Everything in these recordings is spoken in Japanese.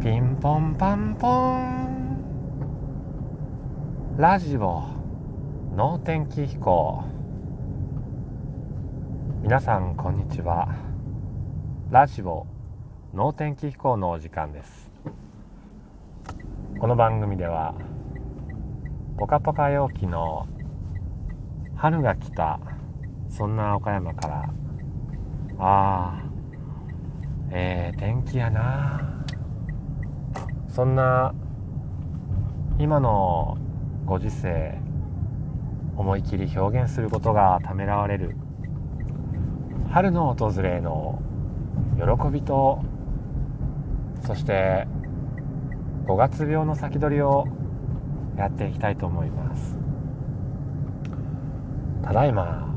ピンポンパンポン。ラジオ能天気飛行。皆さんこんにちは。ラジオ能天気飛行のお時間です。この番組ではポカポカ陽気の春が来たそんな岡山からああえー、天気やなそんな今のご時世思い切り表現することがためらわれる春の訪れの喜びとそして5月病の先取りをやっていきたいと思います。ただいま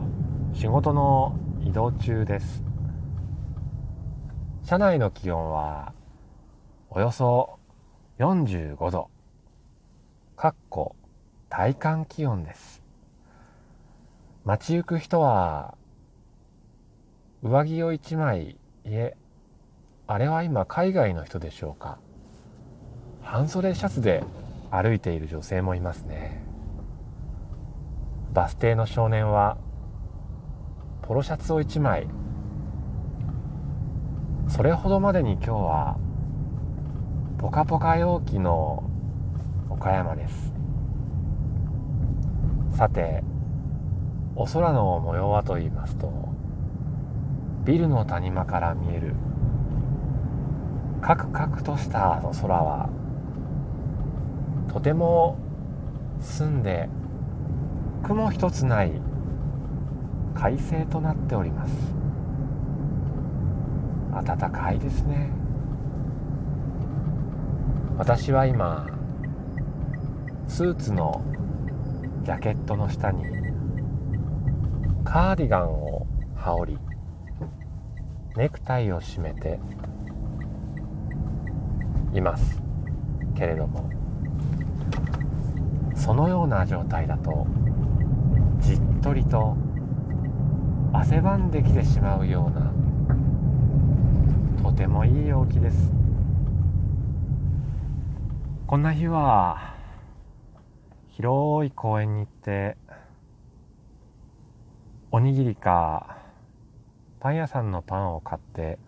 仕事の移動中です。車内の気温はおよそ45度。かっこ体感気温です。街行く人は上着を1枚いえあれは今海外の人でしょうか。半袖シャツで歩いている女性もいますね。バス停の少年はポロシャツを1枚。それほどまでに今日はポカポカ陽気の岡山です。さてお空の模様はと言いますとビルの谷間から見えるカクカクとしたの空はとても澄んで雲一つない快晴となっております。暖かいですね。私は今スーツのジャケットの下にカーディガンを羽織りネクタイを締めていますけれどもそのような状態だとじっとりと汗ばんできてしまうようなとてもいい陽気です。こんな日は広い公園に行っておにぎりかパン屋さんのパンを買って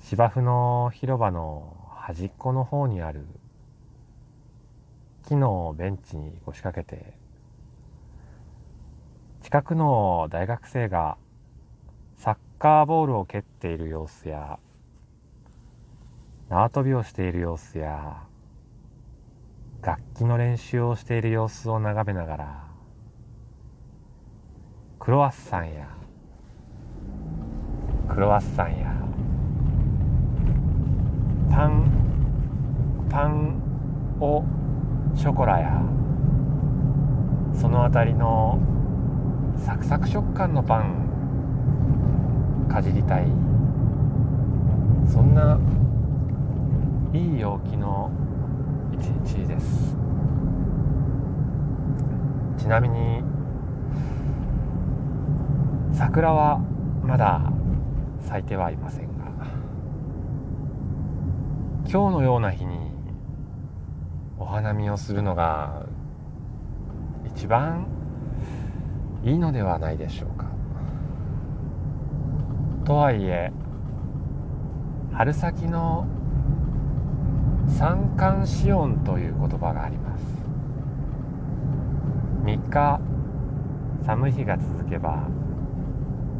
芝生の広場の端っこの方にある木のベンチに腰掛けて近くの大学生がサッカーボールを蹴っている様子や縄跳びをしている様子や楽器の練習をしている様子を眺めながらクロワッサンやクロワッサンやパンパンをショコラやその辺りのサクサク食感のパンかじりたい。そんないい陽気の一日です。ちなみに桜はまだ咲いてはいませんが今日のような日にお花見をするのが一番いいのではないでしょうか。とはいえ春先の三寒四温という言葉があります。3日寒い日が続けば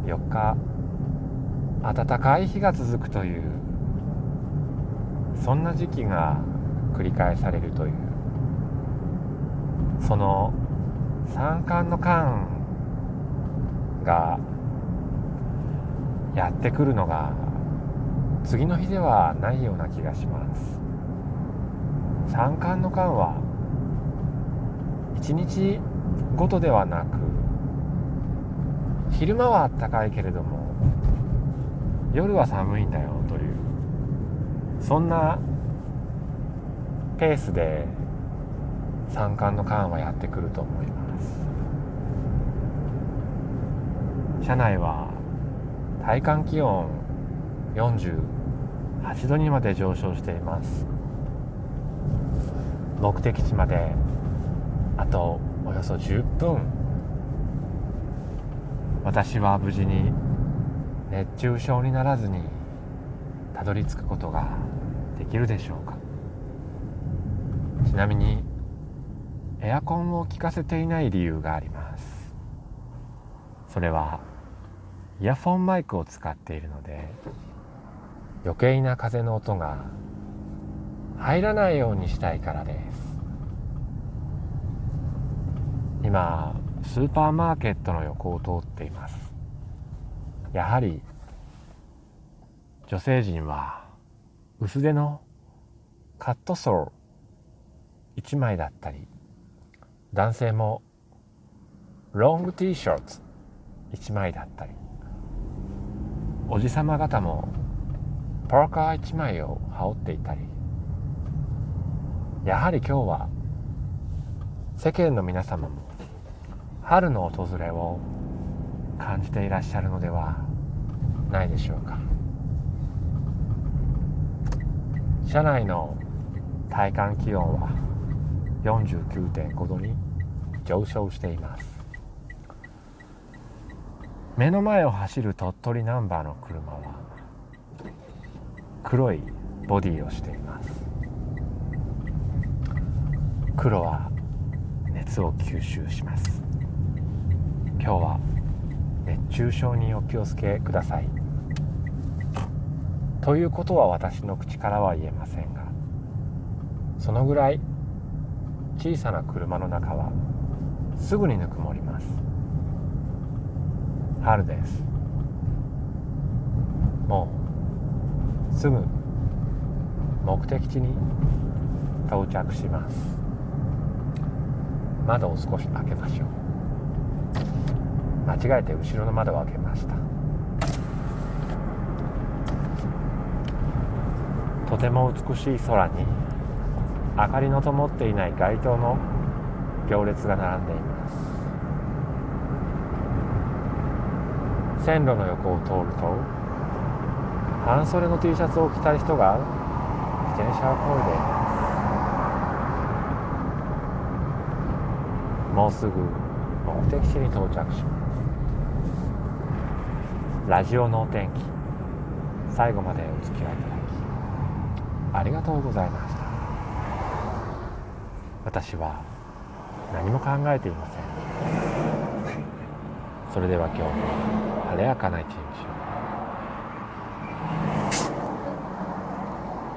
4日暖かい日が続くというそんな時期が繰り返されるという。その三寒の寒がやってくるのが次の日ではないような気がします。三寒の寒は一日ごとではなく昼間は暖かいけれども夜は寒いんだよというそんなペースで三寒の寒はやってくると思います。車内は体感気温48度にまで上昇しています。目的地まであとおよそ10分。私は無事に熱中症にならずにたどり着くことができるでしょうか。ちなみにエアコンを効かせていない理由があります。それはイヤフォンマイクを使っているので余計な風の音が入らないようにしたいからです。今スーパーマーケットの横を通っています。やはり女性陣は薄手のカットソー1枚だったり男性もロング T シャツ1枚だったりおじさま方もパーカー1枚を羽織っていたりやはり今日は世間の皆様も春の訪れを感じていらっしゃるのではないでしょうか。車内の体感気温は49.5度に上昇しています。目の前を走る鳥取ナンバーの車は黒いボディをしています。黒は熱を吸収します。今日は熱中症にお気をつけください。ということは私の口からは言えませんがそのぐらい小さな車の中はすぐにぬくもります。春です。もうすぐ目的地に到着します。窓を少し開けましょう。間違えて後ろの窓を開けました。とても美しい空に明かりの灯っていない街灯の行列が並んでいます。線路の横を通ると半袖の T シャツを着た人が自転車をこいでいます。もうすぐ目的地に到着します。ラジオのお天気最後までお付き合いいただきありがとうございました。私は何も考えていません。それでは今日も晴れやかな一日を。